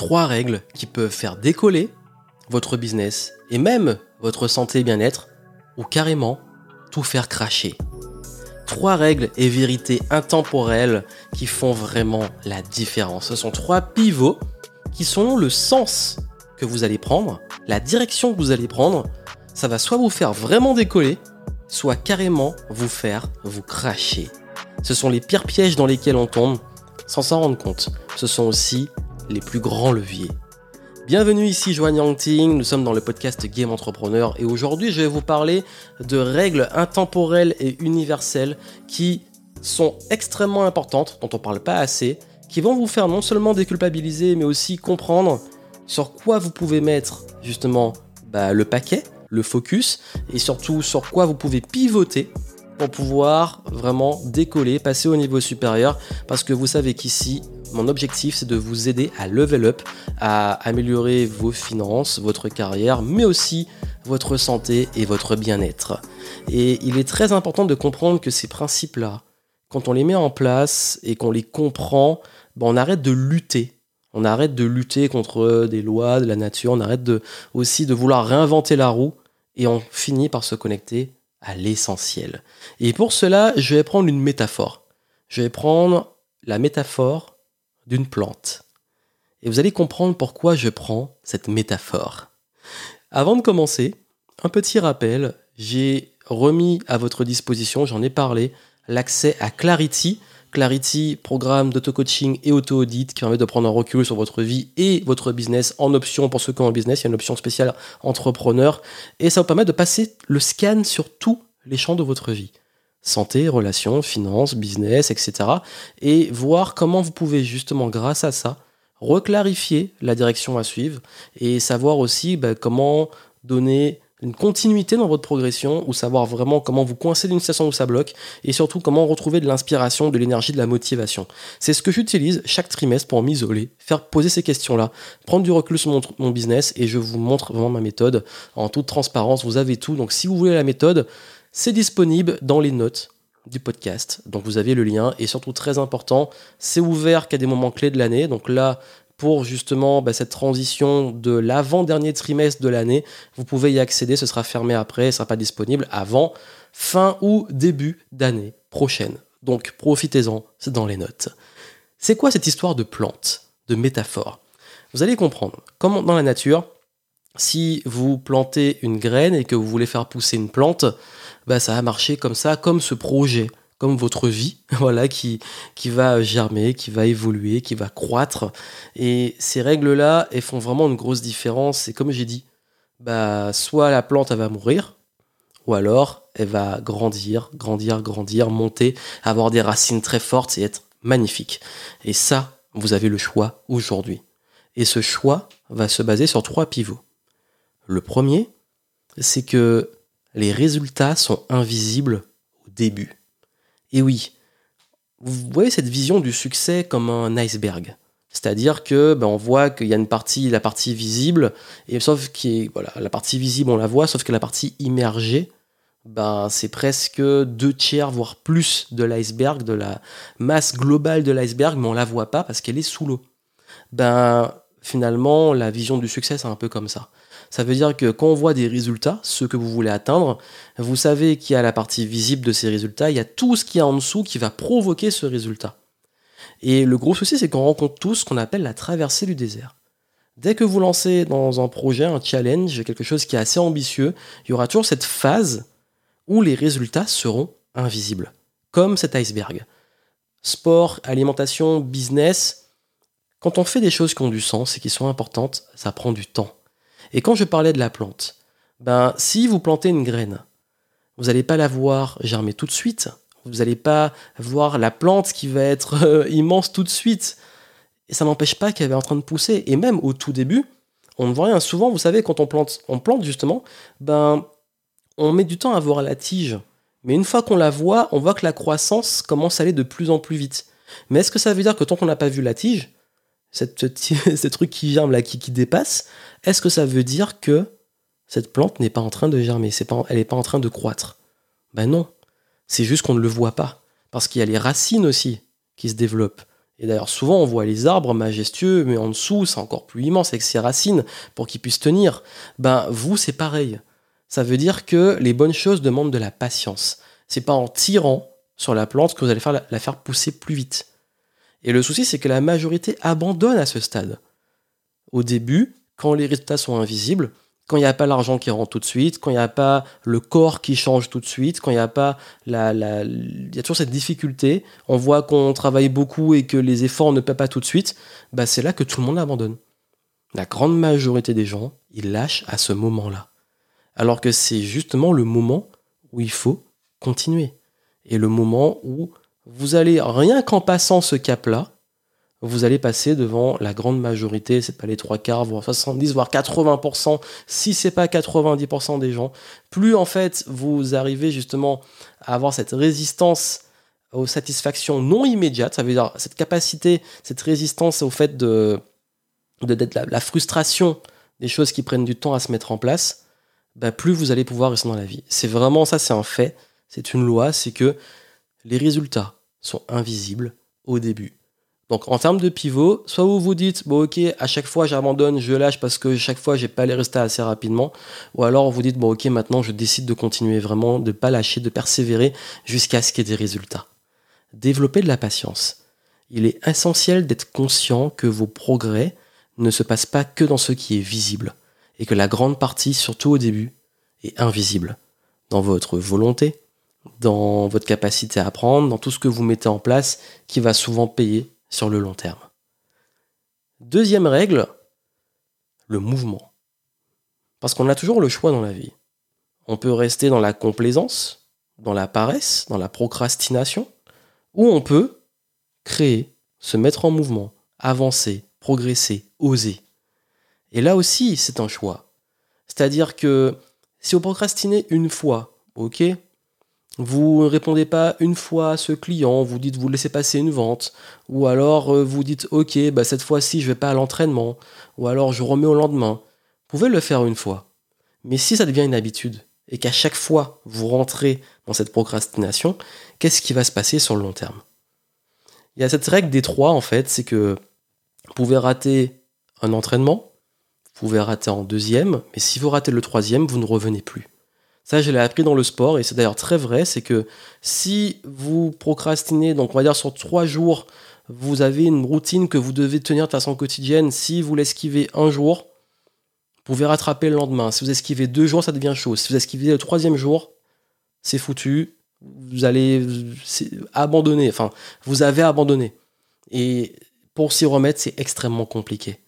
Trois règles qui peuvent faire décoller votre business et même votre santé et bien-être ou carrément tout faire cracher. Trois règles et vérités intemporelles qui font vraiment la différence. Ce sont trois pivots qui sont le sens que vous allez prendre, la direction que vous allez prendre. Ça va soit vous faire vraiment décoller, soit carrément vous faire vous cracher. Ce sont les pires pièges dans lesquels on tombe sans s'en rendre compte. Ce sont aussi les plus grands leviers. Bienvenue ici Joanne Yangting, nous sommes dans le podcast Game Entrepreneur et aujourd'hui je vais vous parler de règles intemporelles et universelles qui sont extrêmement importantes, dont on ne parle pas assez, qui vont vous faire non seulement déculpabiliser mais aussi comprendre sur quoi vous pouvez mettre justement bah, le paquet, le focus et surtout sur quoi vous pouvez pivoter pour pouvoir vraiment décoller, passer au niveau supérieur parce que vous savez qu'ici mon objectif, c'est de vous aider à level up, à améliorer vos finances, votre carrière, mais aussi votre santé et votre bien-être. Et il est très important de comprendre que ces principes-là, quand on les met en place et qu'on les comprend, ben, on arrête de lutter. On arrête de lutter contre des lois de la nature, on arrête de, aussi de vouloir réinventer la roue et on finit par se connecter à l'essentiel. Et pour cela, je vais prendre une métaphore. Je vais prendre la métaphore d'une plante. Et vous allez comprendre pourquoi je prends cette métaphore. Avant de commencer, un petit rappel, j'ai remis à votre disposition, j'en ai parlé, l'accès à Clarity. Clarity, programme d'auto-coaching et auto-audit qui permet de prendre un recul sur votre vie et votre business en option. Pour ceux qui ont un business, il y a une option spéciale entrepreneur. Et ça vous permet de passer le scan sur tous les champs de votre vie santé, relations, finances, business, etc. Et voir comment vous pouvez justement, grâce à ça, reclarifier la direction à suivre et savoir aussi bah, comment donner une continuité dans votre progression ou savoir vraiment comment vous coincer d'une situation où ça bloque et surtout comment retrouver de l'inspiration, de l'énergie, de la motivation. C'est ce que j'utilise chaque trimestre pour m'isoler, faire poser ces questions-là, prendre du recul sur mon, mon, business et je vous montre vraiment ma méthode en toute transparence. Vous avez tout. Donc si vous voulez la méthode, c'est disponible dans les notes du podcast. Donc vous avez le lien et surtout très important, c'est ouvert qu'à des moments clés de l'année. Donc là, pour justement bah, cette transition de l'avant-dernier trimestre de l'année, vous pouvez y accéder, ce sera fermé après, ce sera pas disponible avant fin ou début d'année prochaine. Donc profitez-en, c'est dans les notes. C'est quoi cette histoire de plante, de métaphore? Vous allez comprendre, comme dans la nature, si vous plantez une graine et que vous voulez faire pousser une plante, bah, ça a marché comme ça, comme ce projet, comme votre vie, voilà, qui, qui va germer, qui va évoluer, qui va croître. Et ces règles-là, elles font vraiment une grosse différence. Et comme j'ai dit, bah, soit la plante, va mourir, ou alors elle va grandir, grandir, grandir, monter, avoir des racines très fortes et être magnifique. Et ça, vous avez le choix aujourd'hui. Et ce choix va se baser sur trois pivots. Le premier, c'est que les résultats sont invisibles au début. Et oui, vous voyez cette vision du succès comme un iceberg. C'est-à-dire que ben, on voit qu'il y a une partie, la partie visible, et sauf que voilà, la partie visible on la voit, sauf que la partie immergée, ben, c'est presque deux tiers, voire plus de l'iceberg, de la masse globale de l'iceberg, mais on la voit pas parce qu'elle est sous l'eau. Ben, finalement, la vision du succès, c'est un peu comme ça. Ça veut dire que quand on voit des résultats, ceux que vous voulez atteindre, vous savez qu'il y a la partie visible de ces résultats, il y a tout ce qu'il y a en dessous qui va provoquer ce résultat. Et le gros souci, c'est qu'on rencontre tous ce qu'on appelle la traversée du désert. Dès que vous lancez dans un projet, un challenge, quelque chose qui est assez ambitieux, il y aura toujours cette phase où les résultats seront invisibles, comme cet iceberg. Sport, alimentation, business, quand on fait des choses qui ont du sens et qui sont importantes, ça prend du temps. Et quand je parlais de la plante, ben, si vous plantez une graine, vous n'allez pas la voir germer tout de suite. Vous n'allez pas voir la plante qui va être euh, immense tout de suite. Et ça n'empêche pas qu'elle est en train de pousser. Et même au tout début, on ne voit rien. Souvent, vous savez, quand on plante, on plante justement, ben, on met du temps à voir la tige. Mais une fois qu'on la voit, on voit que la croissance commence à aller de plus en plus vite. Mais est-ce que ça veut dire que tant qu'on n'a pas vu la tige, cette, ce truc qui germe là, qui, qui dépasse, est-ce que ça veut dire que cette plante n'est pas en train de germer, pas, elle n'est pas en train de croître? Ben non, c'est juste qu'on ne le voit pas, parce qu'il y a les racines aussi qui se développent. Et d'ailleurs, souvent, on voit les arbres majestueux, mais en dessous, c'est encore plus immense avec ses racines pour qu'ils puissent tenir. Ben, vous, c'est pareil. Ça veut dire que les bonnes choses demandent de la patience. C'est pas en tirant sur la plante que vous allez faire la, faire pousser plus vite. Et le souci, c'est que la majorité abandonne à ce stade. Au début, quand les résultats sont invisibles, quand il n'y a pas l'argent qui rentre tout de suite, quand il n'y a pas le corps qui change tout de suite, quand il n'y a pas la, il y a toujours cette difficulté, on voit qu'on travaille beaucoup et que les efforts ne paient pas tout de suite, bah c'est là que tout le monde abandonne. La grande majorité des gens, ils lâchent à ce moment-là. Alors que c'est justement le moment où il faut continuer et le moment où vous allez, rien qu'en passant ce cap-là, vous allez passer devant la grande majorité, c'est pas les trois quarts, voire 70, voire 80%, si c'est pas 90% des gens. Plus en fait vous arrivez justement à avoir cette résistance aux satisfactions non immédiates, ça veut dire cette capacité, cette résistance au fait de d'être la, frustration des choses qui prennent du temps à se mettre en place, bah plus vous allez pouvoir rester dans la vie. C'est vraiment ça, c'est un fait, c'est une loi, c'est que les résultats sont invisibles au début. Donc en termes de pivot, soit vous vous dites, bon ok, à chaque fois j'abandonne, je lâche parce que chaque fois j'ai pas les résultats assez rapidement, ou alors vous dites, bon ok, maintenant je décide de continuer vraiment, de pas lâcher, de persévérer jusqu'à ce qu'il y ait des résultats. Développer de la patience. Il est essentiel d'être conscient que vos progrès ne se passent pas que dans ce qui est visible, et que la grande partie, surtout au début, est invisible. Dans votre volonté, dans votre capacité à apprendre, dans tout ce que vous mettez en place, qui va souvent payer sur le long terme. Deuxième règle, le mouvement. Parce qu'on a toujours le choix dans la vie. On peut rester dans la complaisance, dans la paresse, dans la procrastination, ou on peut créer, se mettre en mouvement, avancer, progresser, oser. Et là aussi, c'est un choix. C'est-à-dire que si vous procrastinez une fois, ok, vous ne répondez pas une fois à ce client, vous dites vous laissez passer une vente, ou alors euh, vous dites ok, bah cette fois-ci je vais pas à l'entraînement, ou alors je remets au lendemain. Vous pouvez le faire une fois. Mais si ça devient une habitude, et qu'à chaque fois vous rentrez dans cette procrastination, qu'est-ce qui va se passer sur le long terme? Il y a cette règle des trois en fait, c'est que vous pouvez rater un entraînement, vous pouvez rater en deuxième, mais si vous ratez le troisième, vous ne revenez plus. Ça, je l'ai appris dans le sport et c'est d'ailleurs très vrai. C'est que si vous procrastinez, donc on va dire sur trois jours, vous avez une routine que vous devez tenir de façon quotidienne. Si vous l'esquivez un jour, vous pouvez rattraper le lendemain. Si vous esquivez deux jours, ça devient chaud. Si vous esquivez le troisième jour, c'est foutu. Vous allez abandonner. Enfin, vous avez abandonné. Et pour s'y remettre, c'est extrêmement compliqué.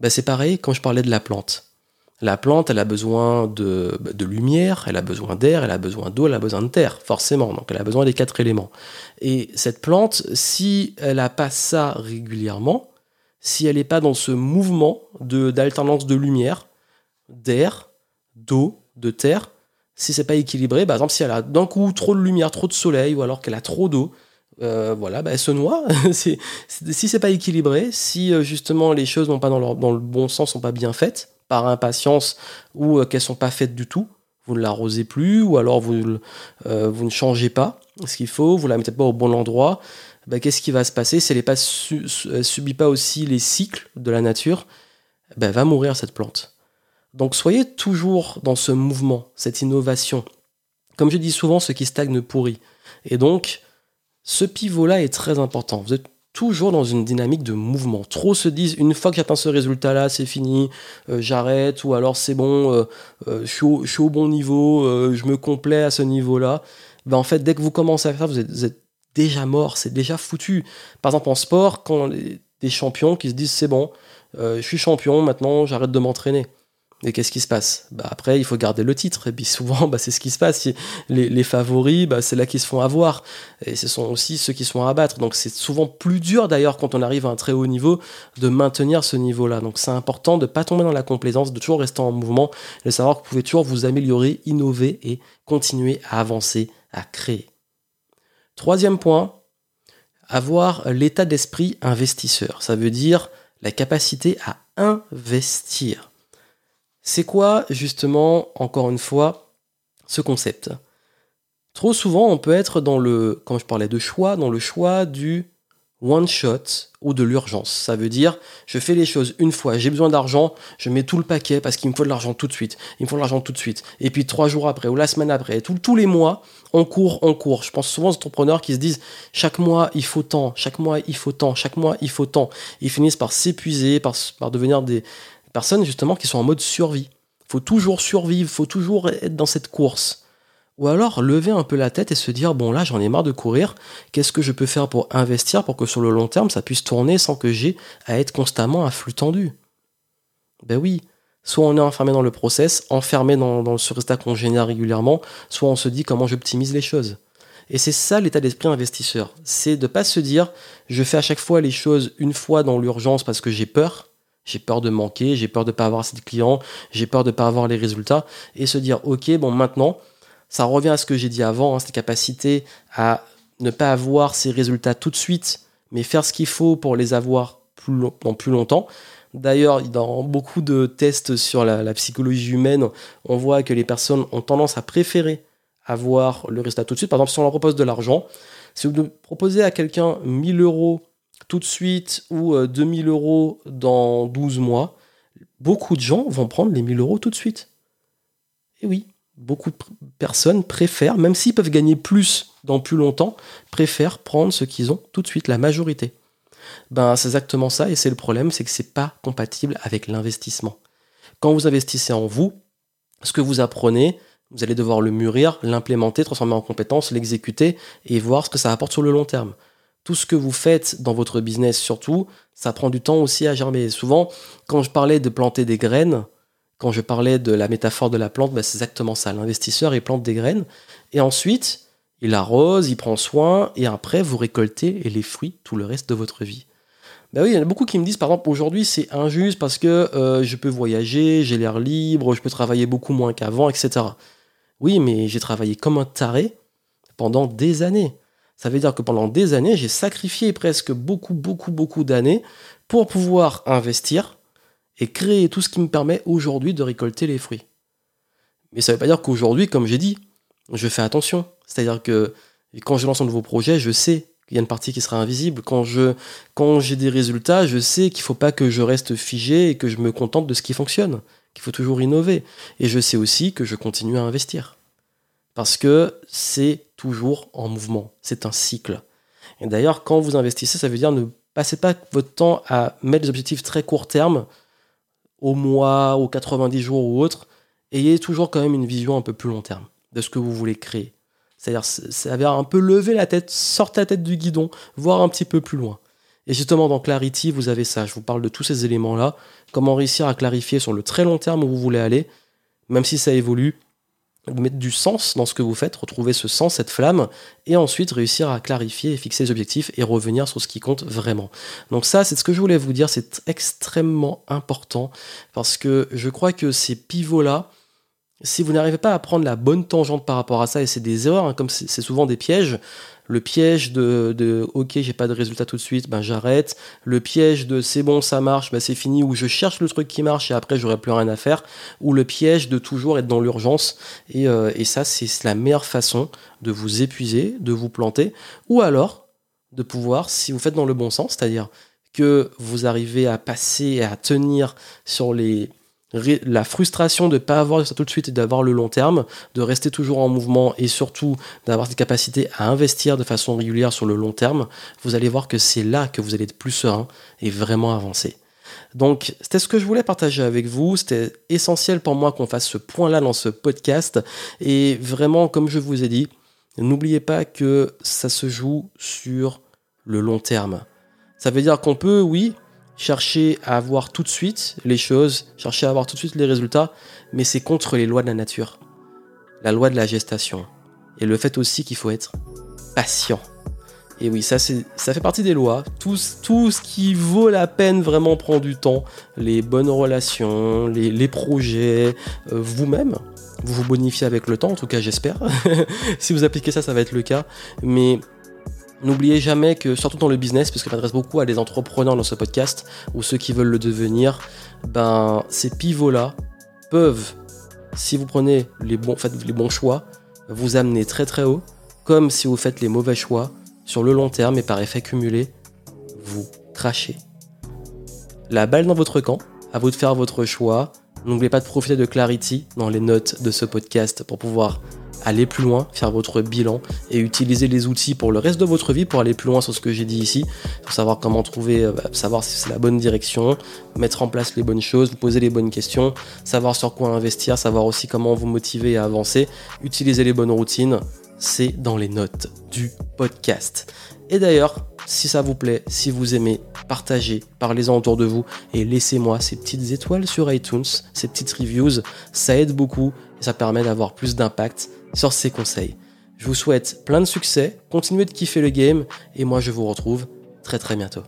Ben, c'est pareil quand je parlais de la plante. La plante, elle a besoin de, lumière, elle a besoin d'air, elle a besoin d'eau, elle a besoin de terre, forcément. Donc elle a besoin des quatre éléments. Et cette plante, si elle n'a pas ça régulièrement, si elle n'est pas dans ce mouvement d'alternance de, lumière, d'air, d'eau, de terre, si c'est pas équilibré, par exemple si elle a d'un coup trop de lumière, trop de soleil, ou alors qu'elle a trop d'eau, euh, voilà, bah, elle se noie. si c'est pas équilibré, si euh, justement les choses n'ont pas dans, dans le bon sens, sont pas bien faites, par impatience ou euh, qu'elles sont pas faites du tout, vous ne l'arrosez plus ou alors vous, euh, vous ne changez pas ce qu'il faut, vous la mettez pas au bon endroit, bah, qu'est-ce qui va se passer si elle ne euh, subit pas aussi les cycles de la nature? Bah, va mourir cette plante. Donc soyez toujours dans ce mouvement, cette innovation. Comme je dis souvent, ce qui stagne pourrit. Et donc, ce pivot-là est très important. Vous êtes toujours dans une dynamique de mouvement. Trop se disent, une fois que j'atteins ce résultat-là, c'est fini, euh, j'arrête, ou alors c'est bon, euh, euh, je, suis au, bon niveau, je me complais à ce niveau-là. Ben, en fait, dès que vous commencez à faire ça, vous êtes, déjà mort, c'est déjà foutu. Par exemple, en sport, quand des champions qui se disent, c'est bon, je suis champion, maintenant j'arrête de m'entraîner. Et qu'est-ce qui se passe? Bah Après, il faut garder le titre. Et puis souvent, bah, c'est ce qui se passe. Les, favoris, bah, c'est là qu'ils se font avoir. Et ce sont aussi ceux qui se font abattre. Donc c'est souvent plus dur d'ailleurs quand on arrive à un très haut niveau de maintenir ce niveau-là. Donc c'est important de ne pas tomber dans la complaisance, de toujours rester en mouvement, de savoir que vous pouvez toujours vous améliorer, innover et continuer à avancer, à créer. Troisième point, avoir l'état d'esprit investisseur. Ça veut dire la capacité à investir. C'est quoi justement, encore une fois, ce concept? Trop souvent, on peut être dans le, quand je parlais de choix, dans le choix du one shot ou de l'urgence. Ça veut dire, je fais les choses une fois, j'ai besoin d'argent, je mets tout le paquet parce qu'il me faut de l'argent tout de suite. Il me faut de l'argent tout de suite. Et puis trois jours après ou la semaine après, tous les mois, on court, on court. Je pense souvent aux entrepreneurs qui se disent, chaque mois il faut tant, chaque mois il faut tant, chaque mois il faut tant. Ils finissent par s'épuiser, par, par devenir des personnes justement qui sont en mode survie. Faut toujours survivre, faut toujours être dans cette course. Ou alors lever un peu la tête et se dire bon là j'en ai marre de courir, qu'est-ce que je peux faire pour investir pour que sur le long terme ça puisse tourner sans que j'ai à être constamment à flux tendu? Ben oui, soit on est enfermé dans le process, enfermé dans, ce résultat qu'on génère régulièrement, soit on se dit comment j'optimise les choses. Et c'est ça l'état d'esprit investisseur, c'est de pas se dire je fais à chaque fois les choses une fois dans l'urgence parce que j'ai peur, j'ai peur de manquer, j'ai peur de ne pas avoir assez de clients, j'ai peur de ne pas avoir les résultats, et se dire ok bon maintenant ça revient à ce que j'ai dit avant, hein, cette capacité à ne pas avoir ces résultats tout de suite, mais faire ce qu'il faut pour les avoir plus dans plus longtemps. D'ailleurs, dans beaucoup de tests sur la, psychologie humaine, on voit que les personnes ont tendance à préférer avoir le résultat tout de suite. Par exemple, si on leur propose de l'argent, si vous proposez à quelqu'un 1000 euros tout de suite ou 2000 euh, euros dans 12 mois, beaucoup de gens vont prendre les 1000 euros tout de suite. Et oui, beaucoup de personnes préfèrent, même s'ils peuvent gagner plus dans plus longtemps, préfèrent prendre ce qu'ils ont tout de suite, la majorité. Ben, c'est exactement ça, et c'est le problème, c'est que c'est pas compatible avec l'investissement. Quand vous investissez en vous, ce que vous apprenez, vous allez devoir le mûrir, l'implémenter, transformer en compétence, l'exécuter et voir ce que ça apporte sur le long terme. Tout ce que vous faites dans votre business, surtout, ça prend du temps aussi à germer. Souvent, quand je parlais de planter des graines, quand je parlais de la métaphore de la plante, bah, c'est exactement ça. L'investisseur, il plante des graines et ensuite, il arrose, il prend soin et après, vous récoltez les fruits tout le reste de votre vie. Ben oui, il y en a beaucoup qui me disent, par exemple, aujourd'hui, c'est injuste parce que euh, je peux voyager, j'ai l'air libre, je peux travailler beaucoup moins qu'avant, etc. Oui, mais j'ai travaillé comme un taré pendant des années. Ça veut dire que pendant des années, j'ai sacrifié presque beaucoup, beaucoup, beaucoup d'années pour pouvoir investir et créer tout ce qui me permet aujourd'hui de récolter les fruits. Mais ça ne veut pas dire qu'aujourd'hui, comme j'ai dit, je fais attention. C'est-à-dire que quand je lance un nouveau projet, je sais qu'il y a une partie qui sera invisible. Quand je quand j'ai des résultats, je sais qu'il ne faut pas que je reste figé et que je me contente de ce qui fonctionne, qu'il faut toujours innover. Et je sais aussi que je continue à investir. Parce que c'est toujours en mouvement, c'est un cycle. Et d'ailleurs, quand vous investissez, ça veut dire ne passez pas votre temps à mettre des objectifs très court terme au mois, aux 90 jours ou autre, ayez toujours quand même une vision un peu plus long terme de ce que vous voulez créer. C'est-à-dire, ça veut un peu lever la tête, sortir la tête du guidon, voir un petit peu plus loin. Et justement, dans Clarity, vous avez ça. Je vous parle de tous ces éléments-là. Comment réussir à clarifier sur le très long terme où vous voulez aller, même si ça évolue, mettre du sens dans ce que vous faites, retrouver ce sens, cette flamme, et ensuite réussir à clarifier et fixer les objectifs et revenir sur ce qui compte vraiment. Donc ça, c'est ce que je voulais vous dire, c'est extrêmement important, parce que je crois que ces pivots-là, si vous n'arrivez pas à prendre la bonne tangente par rapport à ça, et c'est des erreurs, hein, comme c'est souvent des pièges, le piège de, ok j'ai pas de résultat tout de suite, ben j'arrête, le piège de c'est bon ça marche, ben c'est fini, ou je cherche le truc qui marche et après j'aurai plus rien à faire, ou le piège de toujours être dans l'urgence, et, euh, et ça c'est la meilleure façon de vous épuiser, de vous planter, ou alors de pouvoir, si vous faites dans le bon sens, c'est-à-dire que vous arrivez à passer et à tenir sur les la frustration de ne pas avoir ça tout de suite et d'avoir le long terme, de rester toujours en mouvement et surtout d'avoir cette capacité à investir de façon régulière sur le long terme, vous allez voir que c'est là que vous allez être plus serein et vraiment avancer. Donc, c'était ce que je voulais partager avec vous. C'était essentiel pour moi qu'on fasse ce point-là dans ce podcast. Et vraiment, comme je vous ai dit, n'oubliez pas que ça se joue sur le long terme. Ça veut dire qu'on peut, oui, chercher à avoir tout de suite les choses, chercher à avoir tout de suite les résultats, mais c'est contre les lois de la nature, la loi de la gestation, et le fait aussi qu'il faut être patient. Et oui, ça, ça fait partie des lois. Tout, tout ce qui vaut la peine vraiment prend du temps. Les bonnes relations, les, projets, euh, vous-même. Vous vous bonifiez avec le temps, en tout cas j'espère. si vous appliquez ça, ça va être le cas. Mais N'oubliez jamais que, surtout dans le business, parce que je m'adresse beaucoup à des entrepreneurs dans ce podcast, ou ceux qui veulent le devenir, ben, ces pivots-là peuvent, si vous prenez les bons, faites les bons choix, vous amener très très haut, comme si vous faites les mauvais choix, sur le long terme et par effet cumulé, vous crachez. La balle dans votre camp, à vous de faire votre choix. N'oubliez pas de profiter de Clarity dans les notes de ce podcast pour pouvoir aller plus loin, faire votre bilan et utiliser les outils pour le reste de votre vie pour aller plus loin sur ce que j'ai dit ici, pour savoir comment trouver, euh, bah, savoir si c'est la bonne direction, mettre en place les bonnes choses, vous poser les bonnes questions, savoir sur quoi investir, savoir aussi comment vous motiver à avancer, utiliser les bonnes routines, c'est dans les notes du podcast. Et d'ailleurs, si ça vous plaît, si vous aimez, partagez, parlez-en autour de vous et laissez-moi ces petites étoiles sur iTunes, ces petites reviews. Ça aide beaucoup et ça permet d'avoir plus d'impact sur ces conseils. Je vous souhaite plein de succès, continuez de kiffer le game et moi je vous retrouve très très bientôt.